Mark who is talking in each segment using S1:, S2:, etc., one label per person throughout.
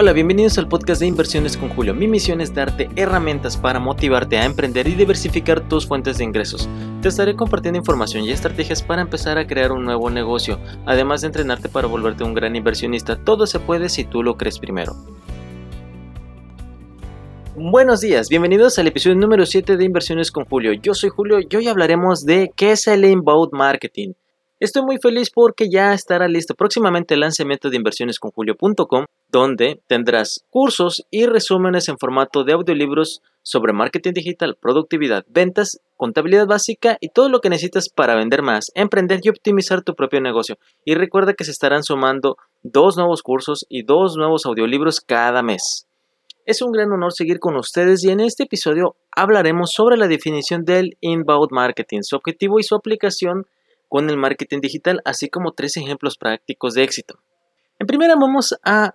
S1: Hola, bienvenidos al podcast de Inversiones con Julio. Mi misión es darte herramientas para motivarte a emprender y diversificar tus fuentes de ingresos. Te estaré compartiendo información y estrategias para empezar a crear un nuevo negocio, además de entrenarte para volverte un gran inversionista. Todo se puede si tú lo crees primero. Buenos días, bienvenidos al episodio número 7 de Inversiones con Julio. Yo soy Julio y hoy hablaremos de qué es el inbound marketing. Estoy muy feliz porque ya estará listo próximamente el lanzamiento de inversionesconjulio.com, donde tendrás cursos y resúmenes en formato de audiolibros sobre marketing digital, productividad, ventas, contabilidad básica y todo lo que necesitas para vender más, emprender y optimizar tu propio negocio. Y recuerda que se estarán sumando dos nuevos cursos y dos nuevos audiolibros cada mes. Es un gran honor seguir con ustedes y en este episodio hablaremos sobre la definición del inbound marketing, su objetivo y su aplicación con el marketing digital, así como tres ejemplos prácticos de éxito. En primera vamos a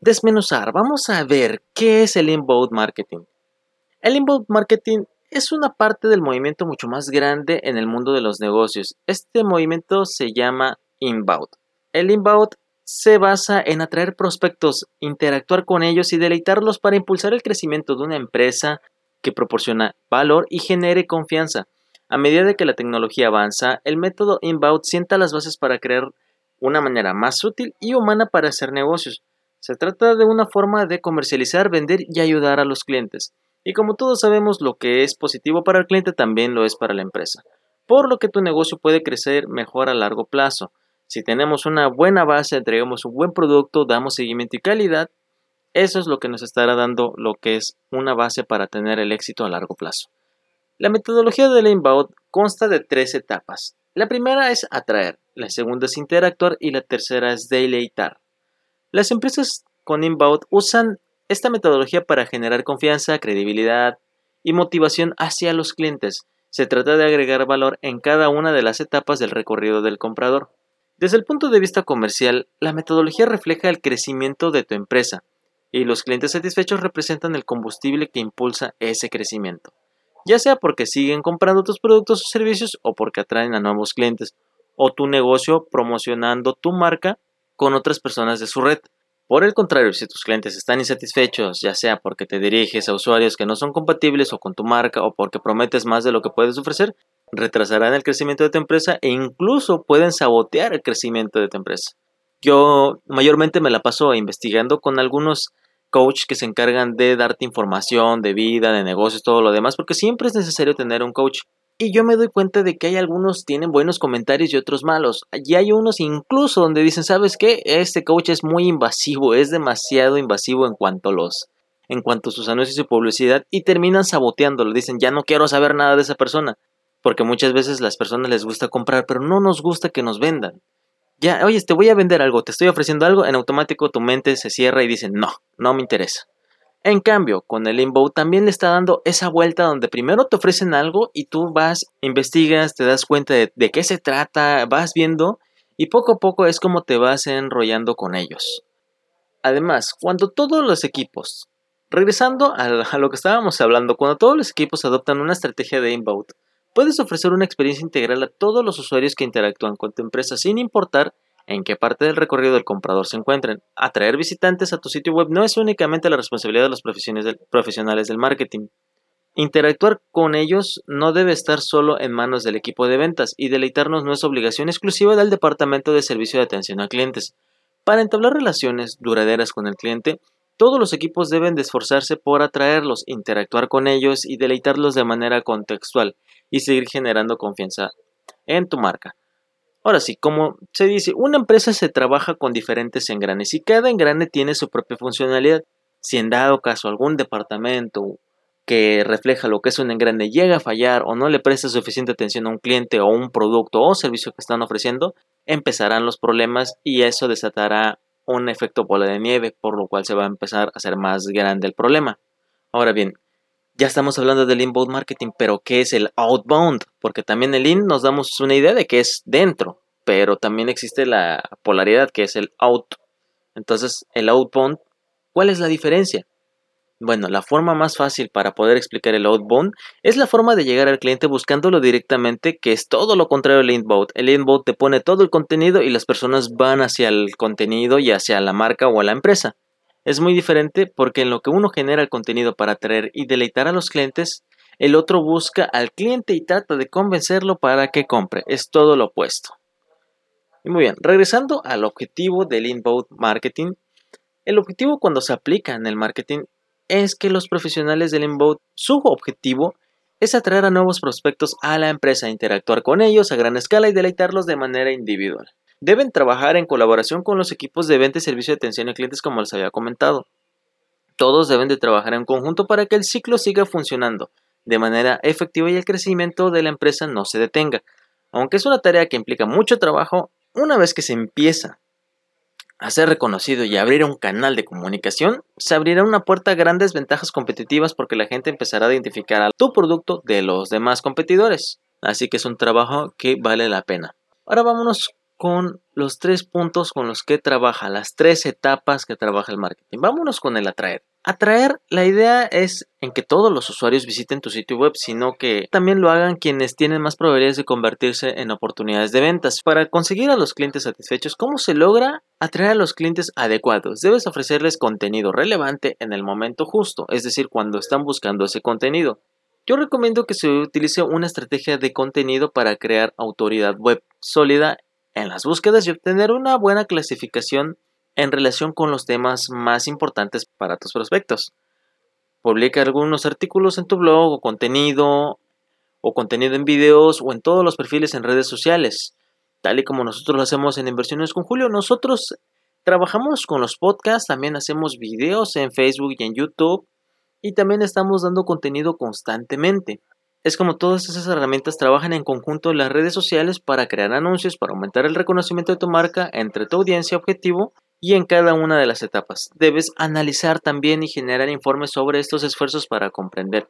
S1: desmenuzar, vamos a ver qué es el inbound marketing. El inbound marketing es una parte del movimiento mucho más grande en el mundo de los negocios. Este movimiento se llama inbound. El inbound se basa en atraer prospectos, interactuar con ellos y deleitarlos para impulsar el crecimiento de una empresa que proporciona valor y genere confianza. A medida de que la tecnología avanza, el método inbound sienta las bases para crear una manera más útil y humana para hacer negocios. Se trata de una forma de comercializar, vender y ayudar a los clientes. Y como todos sabemos, lo que es positivo para el cliente también lo es para la empresa. Por lo que tu negocio puede crecer mejor a largo plazo. Si tenemos una buena base, entregamos un buen producto, damos seguimiento y calidad, eso es lo que nos estará dando lo que es una base para tener el éxito a largo plazo. La metodología del inbound consta de tres etapas. La primera es atraer, la segunda es interactuar y la tercera es deleitar. Las empresas con inbound usan esta metodología para generar confianza, credibilidad y motivación hacia los clientes. Se trata de agregar valor en cada una de las etapas del recorrido del comprador. Desde el punto de vista comercial, la metodología refleja el crecimiento de tu empresa y los clientes satisfechos representan el combustible que impulsa ese crecimiento ya sea porque siguen comprando tus productos o servicios o porque atraen a nuevos clientes, o tu negocio promocionando tu marca con otras personas de su red. Por el contrario, si tus clientes están insatisfechos, ya sea porque te diriges a usuarios que no son compatibles o con tu marca o porque prometes más de lo que puedes ofrecer, retrasarán el crecimiento de tu empresa e incluso pueden sabotear el crecimiento de tu empresa. Yo mayormente me la paso investigando con algunos coach que se encargan de darte información de vida, de negocios, todo lo demás, porque siempre es necesario tener un coach. Y yo me doy cuenta de que hay algunos tienen buenos comentarios y otros malos. Y hay unos incluso donde dicen, ¿sabes qué? Este coach es muy invasivo, es demasiado invasivo en cuanto a los en cuanto a sus anuncios y publicidad y terminan saboteándolo. Dicen, ya no quiero saber nada de esa persona. Porque muchas veces las personas les gusta comprar, pero no nos gusta que nos vendan ya, oye, te voy a vender algo, te estoy ofreciendo algo, en automático tu mente se cierra y dice, no, no me interesa. En cambio, con el inbound también le está dando esa vuelta donde primero te ofrecen algo y tú vas, investigas, te das cuenta de, qué se trata, vas viendo y poco a poco es como te vas enrollando con ellos. Además, cuando todos los equipos, regresando a lo que estábamos hablando, cuando todos los equipos adoptan una estrategia de inbound, Puedes ofrecer una experiencia integral a todos los usuarios que interactúan con tu empresa sin importar en qué parte del recorrido del comprador se encuentren. Atraer visitantes a tu sitio web no es únicamente la responsabilidad de los profesionales del marketing. Interactuar con ellos no debe estar solo en manos del equipo de ventas y deleitarnos no es obligación exclusiva del departamento de servicio de atención a clientes. Para entablar relaciones duraderas con el cliente, todos los equipos deben de esforzarse por atraerlos, interactuar con ellos y deleitarlos de manera contextual y seguir generando confianza en tu marca. Ahora sí, como se dice, una empresa se trabaja con diferentes engranes y cada engrane tiene su propia funcionalidad. Si en dado caso algún departamento que refleja lo que es un engrane llega a fallar o no le presta suficiente atención a un cliente o un producto o servicio que están ofreciendo, empezarán los problemas y eso desatará un efecto bola de nieve, por lo cual se va a empezar a hacer más grande el problema. Ahora bien, ya estamos hablando del inbound marketing, pero ¿qué es el outbound? Porque también el in nos damos una idea de que es dentro, pero también existe la polaridad que es el out. Entonces, el outbound, ¿cuál es la diferencia? Bueno, la forma más fácil para poder explicar el outbound es la forma de llegar al cliente buscándolo directamente, que es todo lo contrario al inbound. El inbound te pone todo el contenido y las personas van hacia el contenido y hacia la marca o a la empresa. Es muy diferente porque en lo que uno genera el contenido para atraer y deleitar a los clientes, el otro busca al cliente y trata de convencerlo para que compre. Es todo lo opuesto. Y muy bien, regresando al objetivo del inbound marketing, el objetivo cuando se aplica en el marketing es que los profesionales del inbound, su objetivo es atraer a nuevos prospectos a la empresa, interactuar con ellos a gran escala y deleitarlos de manera individual. Deben trabajar en colaboración con los equipos de venta y servicio de atención a clientes como les había comentado. Todos deben de trabajar en conjunto para que el ciclo siga funcionando de manera efectiva y el crecimiento de la empresa no se detenga. Aunque es una tarea que implica mucho trabajo, una vez que se empieza a ser reconocido y abrir un canal de comunicación, se abrirá una puerta a grandes ventajas competitivas porque la gente empezará a identificar a tu producto de los demás competidores. Así que es un trabajo que vale la pena. Ahora vámonos con los tres puntos con los que trabaja, las tres etapas que trabaja el marketing. Vámonos con el atraer. Atraer, la idea es en que todos los usuarios visiten tu sitio web, sino que también lo hagan quienes tienen más probabilidades de convertirse en oportunidades de ventas. Para conseguir a los clientes satisfechos, ¿cómo se logra atraer a los clientes adecuados? Debes ofrecerles contenido relevante en el momento justo, es decir, cuando están buscando ese contenido. Yo recomiendo que se utilice una estrategia de contenido para crear autoridad web sólida en las búsquedas y obtener una buena clasificación en relación con los temas más importantes para tus prospectos. Publica algunos artículos en tu blog o contenido o contenido en videos o en todos los perfiles en redes sociales. Tal y como nosotros lo hacemos en Inversiones con Julio, nosotros trabajamos con los podcasts, también hacemos videos en Facebook y en YouTube y también estamos dando contenido constantemente. Es como todas esas herramientas trabajan en conjunto en las redes sociales para crear anuncios, para aumentar el reconocimiento de tu marca entre tu audiencia objetivo y en cada una de las etapas. Debes analizar también y generar informes sobre estos esfuerzos para comprender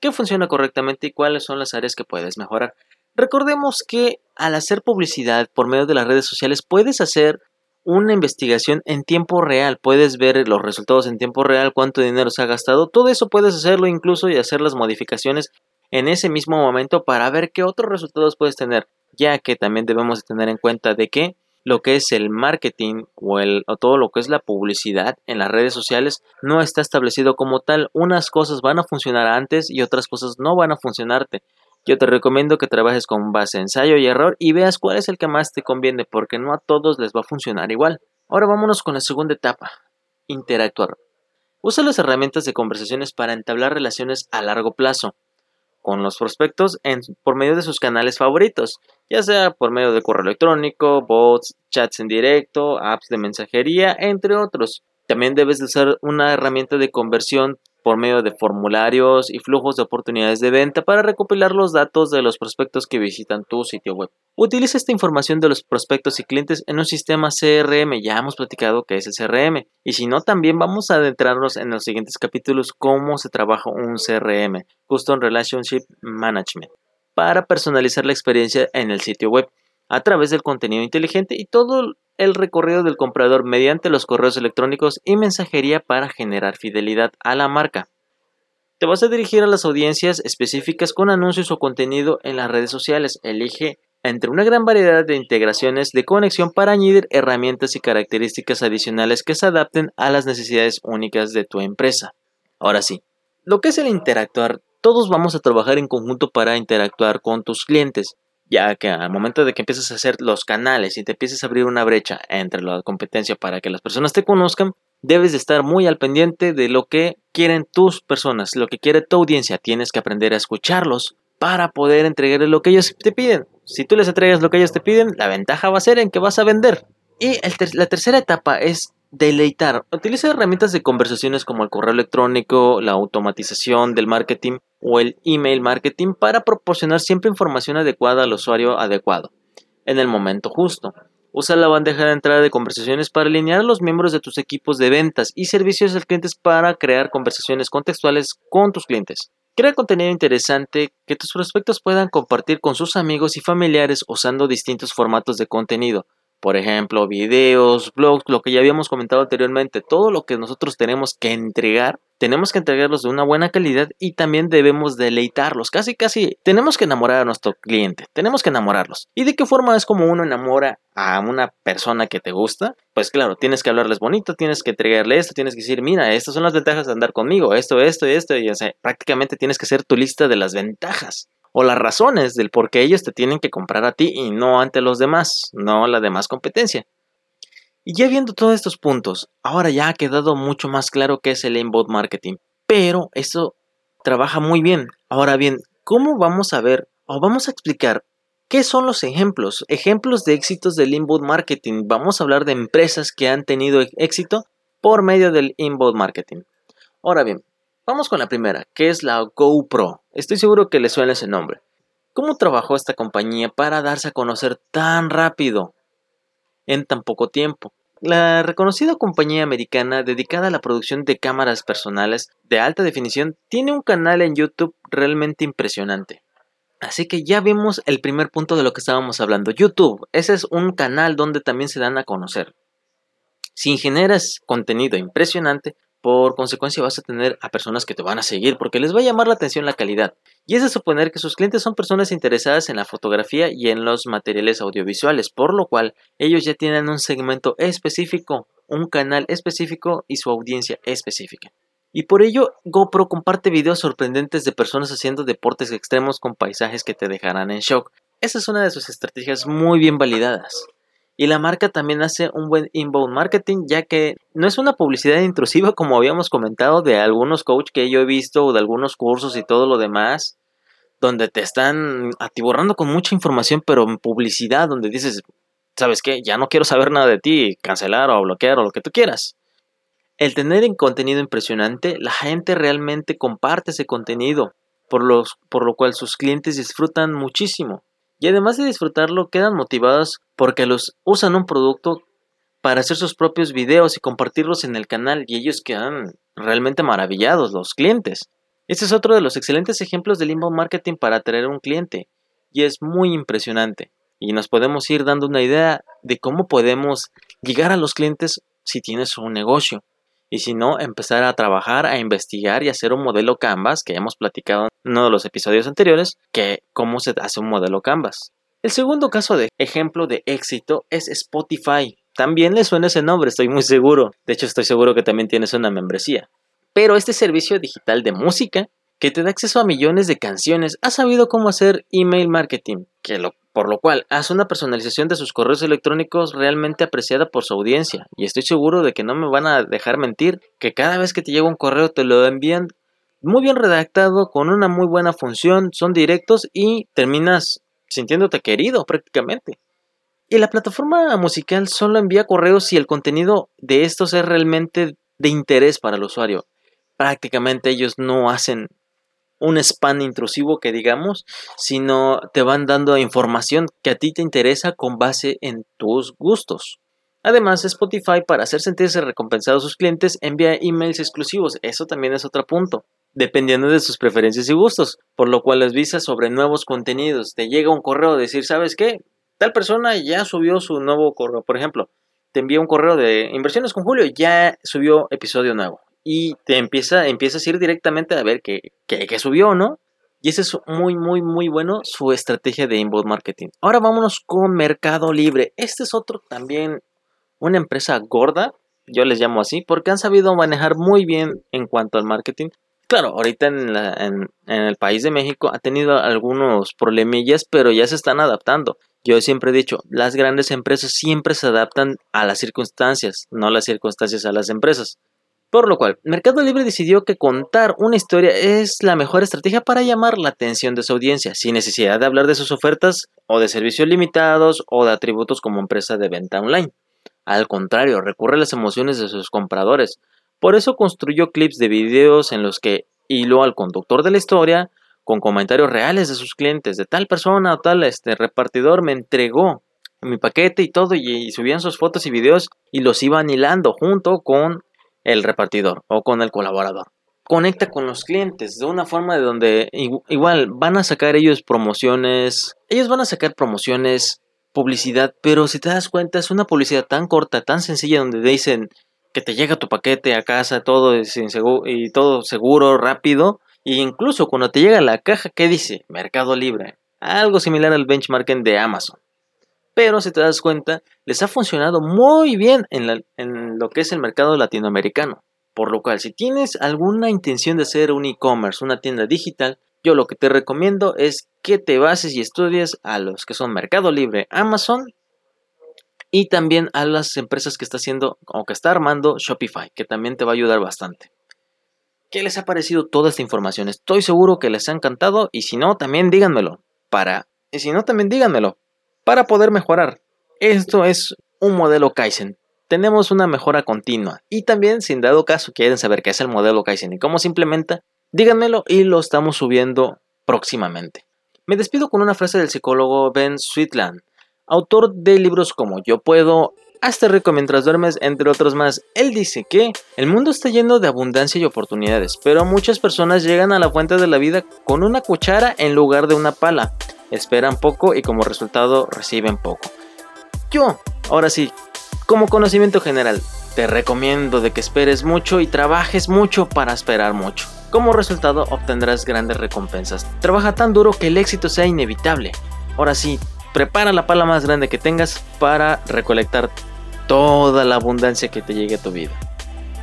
S1: qué funciona correctamente y cuáles son las áreas que puedes mejorar. Recordemos que al hacer publicidad por medio de las redes sociales puedes hacer una investigación en tiempo real, puedes ver los resultados en tiempo real, cuánto dinero se ha gastado, todo eso puedes hacerlo incluso y hacer las modificaciones en ese mismo momento para ver qué otros resultados puedes tener, ya que también debemos tener en cuenta de que lo que es el marketing o, el, o todo lo que es la publicidad en las redes sociales no está establecido como tal. Unas cosas van a funcionar antes y otras cosas no van a funcionarte. Yo te recomiendo que trabajes con base ensayo y error y veas cuál es el que más te conviene porque no a todos les va a funcionar igual. Ahora vámonos con la segunda etapa, interactuar. Usa las herramientas de conversaciones para entablar relaciones a largo plazo con los prospectos en, por medio de sus canales favoritos, ya sea por medio de correo electrónico, bots, chats en directo, apps de mensajería, entre otros. También debes de usar una herramienta de conversión por medio de formularios y flujos de oportunidades de venta para recopilar los datos de los prospectos que visitan tu sitio web. Utiliza esta información de los prospectos y clientes en un sistema CRM, ya hemos platicado que es el CRM, y si no también vamos a adentrarnos en los siguientes capítulos cómo se trabaja un CRM, Custom Relationship Management, para personalizar la experiencia en el sitio web a través del contenido inteligente y todo el recorrido del comprador mediante los correos electrónicos y mensajería para generar fidelidad a la marca. Te vas a dirigir a las audiencias específicas con anuncios o contenido en las redes sociales. Elige entre una gran variedad de integraciones de conexión para añadir herramientas y características adicionales que se adapten a las necesidades únicas de tu empresa. Ahora sí, lo que es el interactuar, todos vamos a trabajar en conjunto para interactuar con tus clientes ya que al momento de que empieces a hacer los canales y te empieces a abrir una brecha entre la competencia para que las personas te conozcan, debes de estar muy al pendiente de lo que quieren tus personas, lo que quiere tu audiencia. Tienes que aprender a escucharlos para poder entregarles lo que ellos te piden. Si tú les entregas lo que ellos te piden, la ventaja va a ser en que vas a vender. Y la tercera etapa es deleitar. Utiliza herramientas de conversaciones como el correo electrónico, la automatización del marketing o el email marketing para proporcionar siempre información adecuada al usuario adecuado en el momento justo. Usa la bandeja de entrada de conversaciones para alinear a los miembros de tus equipos de ventas y servicios al clientes para crear conversaciones contextuales con tus clientes. Crea contenido interesante que tus prospectos puedan compartir con sus amigos y familiares usando distintos formatos de contenido Por ejemplo, videos, blogs, lo que ya habíamos comentado anteriormente, todo lo que nosotros tenemos que entregar, tenemos que entregarlos de una buena calidad y también debemos deleitarlos. Casi, casi tenemos que enamorar a nuestro cliente, tenemos que enamorarlos. ¿Y de qué forma es como uno enamora a una persona que te gusta? Pues claro, tienes que hablarles bonito, tienes que entregarle esto, tienes que decir, mira, estas son las ventajas de andar conmigo, esto, esto, esto, y o sea, prácticamente tienes que hacer tu lista de las ventajas o las razones del por qué ellos te tienen que comprar a ti y no ante los demás, no la demás competencia. Y ya viendo todos estos puntos, ahora ya ha quedado mucho más claro qué es el inbound marketing. Pero eso trabaja muy bien. Ahora bien, ¿cómo vamos a ver o vamos a explicar qué son los ejemplos? Ejemplos de éxitos del inbound marketing. Vamos a hablar de empresas que han tenido éxito por medio del inbound marketing. Ahora bien, Vamos con la primera, que es la GoPro. Estoy seguro que le suena ese nombre. ¿Cómo trabajó esta compañía para darse a conocer tan rápido en tan poco tiempo? La reconocida compañía americana dedicada a la producción de cámaras personales de alta definición tiene un canal en YouTube realmente impresionante. Así que ya vimos el primer punto de lo que estábamos hablando. YouTube, ese es un canal donde también se dan a conocer. Si generas contenido impresionante, por consecuencia vas a tener a personas que te van a seguir porque les va a llamar la atención la calidad. Y es de suponer que sus clientes son personas interesadas en la fotografía y en los materiales audiovisuales, por lo cual ellos ya tienen un segmento específico, un canal específico y su audiencia específica. Y por ello, GoPro comparte videos sorprendentes de personas haciendo deportes extremos con paisajes que te dejarán en shock. Esa es una de sus estrategias muy bien validadas. Y la marca también hace un buen inbound marketing, ya que no es una publicidad intrusiva como habíamos comentado de algunos coaches que yo he visto o de algunos cursos y todo lo demás, donde te están atiborrando con mucha información, pero en publicidad, donde dices, ¿sabes qué? Ya no quiero saber nada de ti, cancelar o bloquear o lo que tú quieras. El tener un contenido impresionante, la gente realmente comparte ese contenido, por, los, por lo cual sus clientes disfrutan muchísimo. Y además de disfrutarlo, quedan motivados porque los usan un producto para hacer sus propios videos y compartirlos en el canal y ellos quedan realmente maravillados, los clientes. Este es otro de los excelentes ejemplos del inbound marketing para atraer un cliente y es muy impresionante. Y nos podemos ir dando una idea de cómo podemos llegar a los clientes si tienes un negocio. Y si no, empezar a trabajar, a investigar y hacer un modelo Canvas, que hemos platicado en uno de los episodios anteriores, que cómo se hace un modelo Canvas. El segundo caso de ejemplo de éxito es Spotify. También le suena ese nombre, estoy muy seguro. De hecho, estoy seguro que también tienes una membresía. Pero este servicio digital de música, que te da acceso a millones de canciones, ha sabido cómo hacer email marketing, que lo por lo cual hace una personalización de sus correos electrónicos realmente apreciada por su audiencia. Y estoy seguro de que no me van a dejar mentir que cada vez que te llega un correo te lo envían muy bien redactado, con una muy buena función, son directos y terminas sintiéndote querido prácticamente. Y la plataforma musical solo envía correos si el contenido de estos es realmente de interés para el usuario. Prácticamente ellos no hacen un spam intrusivo que digamos, sino te van dando información que a ti te interesa con base en tus gustos. Además, Spotify, para hacer sentirse recompensado a sus clientes, envía emails exclusivos. Eso también es otro punto, dependiendo de sus preferencias y gustos, por lo cual les visa sobre nuevos contenidos. Te llega un correo a decir, ¿sabes qué? Tal persona ya subió su nuevo correo. Por ejemplo, te envía un correo de inversiones con Julio ya subió episodio nuevo y te empieza, empiezas a ir directamente a ver qué, subió, ¿no? Y ese es muy, muy, muy bueno su estrategia de inbound marketing. Ahora vámonos con Mercado Libre. Este es otro también, una empresa gorda, yo les llamo así, porque han sabido manejar muy bien en cuanto al marketing. Claro, ahorita en, en, el país de México ha tenido algunos problemillas, pero ya se están adaptando. Yo siempre he dicho, las grandes empresas siempre se adaptan a las circunstancias, no las circunstancias a las empresas. Por lo cual, Mercado Libre decidió que contar una historia es la mejor estrategia para llamar la atención de su audiencia, sin necesidad de hablar de sus ofertas o de servicios limitados o de atributos como empresa de venta online. Al contrario, recurre a las emociones de sus compradores. Por eso construyó clips de videos en los que hiló al conductor de la historia con comentarios reales de sus clientes, de tal persona o tal este repartidor me entregó mi paquete y todo y, y subían sus fotos y videos y los iban hilando junto con el repartidor o con el colaborador. Conecta con los clientes de una forma de donde igual van a sacar ellos promociones, ellos van a sacar promociones publicidad, pero si te das cuenta es una publicidad tan corta, tan sencilla donde dicen que te llega tu paquete a casa, todo es y todo seguro, rápido, e incluso cuando te llega la caja, ¿qué dice? Mercado Libre. Algo similar al benchmarking de Amazon. Pero si te das cuenta, les ha funcionado muy bien en, lo que es el mercado latinoamericano. Por lo cual, si tienes alguna intención de hacer un e-commerce, una tienda digital, yo lo que te recomiendo es que te bases y estudies a los que son Mercado Libre, Amazon y también a las empresas que está haciendo o que está armando Shopify, que también te va a ayudar bastante. ¿Qué les ha parecido toda esta información? Estoy seguro que les ha encantado y si no, también díganmelo. Para, y si no, también díganmelo. Para poder mejorar. Esto es un modelo Kaizen. Tenemos una mejora continua. Y también, si en dado caso quieren saber qué es el modelo Kaizen y cómo se implementa, Díganmelo y lo estamos subiendo próximamente. Me despido con una frase del psicólogo Ben Sweetland, autor de libros como Yo puedo, Hazte rico mientras duermes, entre otros más. Él dice que el mundo está lleno de abundancia y oportunidades, pero muchas personas llegan a la fuente de la vida con una cuchara en lugar de una pala. Esperan poco y como resultado reciben poco. Yo, ahora sí, como conocimiento general, te recomiendo de que esperes mucho y trabajes mucho para esperar mucho. Como resultado obtendrás grandes recompensas. Trabaja tan duro que el éxito sea inevitable. Ahora sí, prepara la pala más grande que tengas para recolectar toda la abundancia que te llegue a tu vida.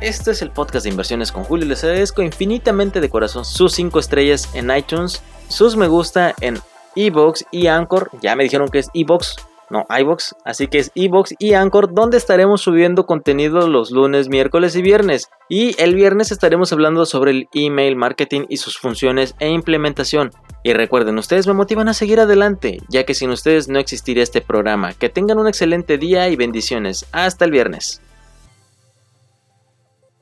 S1: Este es el podcast de inversiones con Julio. Les agradezco infinitamente de corazón sus 5 estrellas en iTunes, sus me gusta en Evox y Anchor. Ya me dijeron que es Evox no, iBox, así que es iBox y Anchor, donde estaremos subiendo contenido los lunes, miércoles y viernes. Y el viernes estaremos hablando sobre el email marketing y sus funciones e implementación. Y recuerden, ustedes me motivan a seguir adelante, ya que sin ustedes no existiría este programa. Que tengan un excelente día y bendiciones. Hasta el viernes.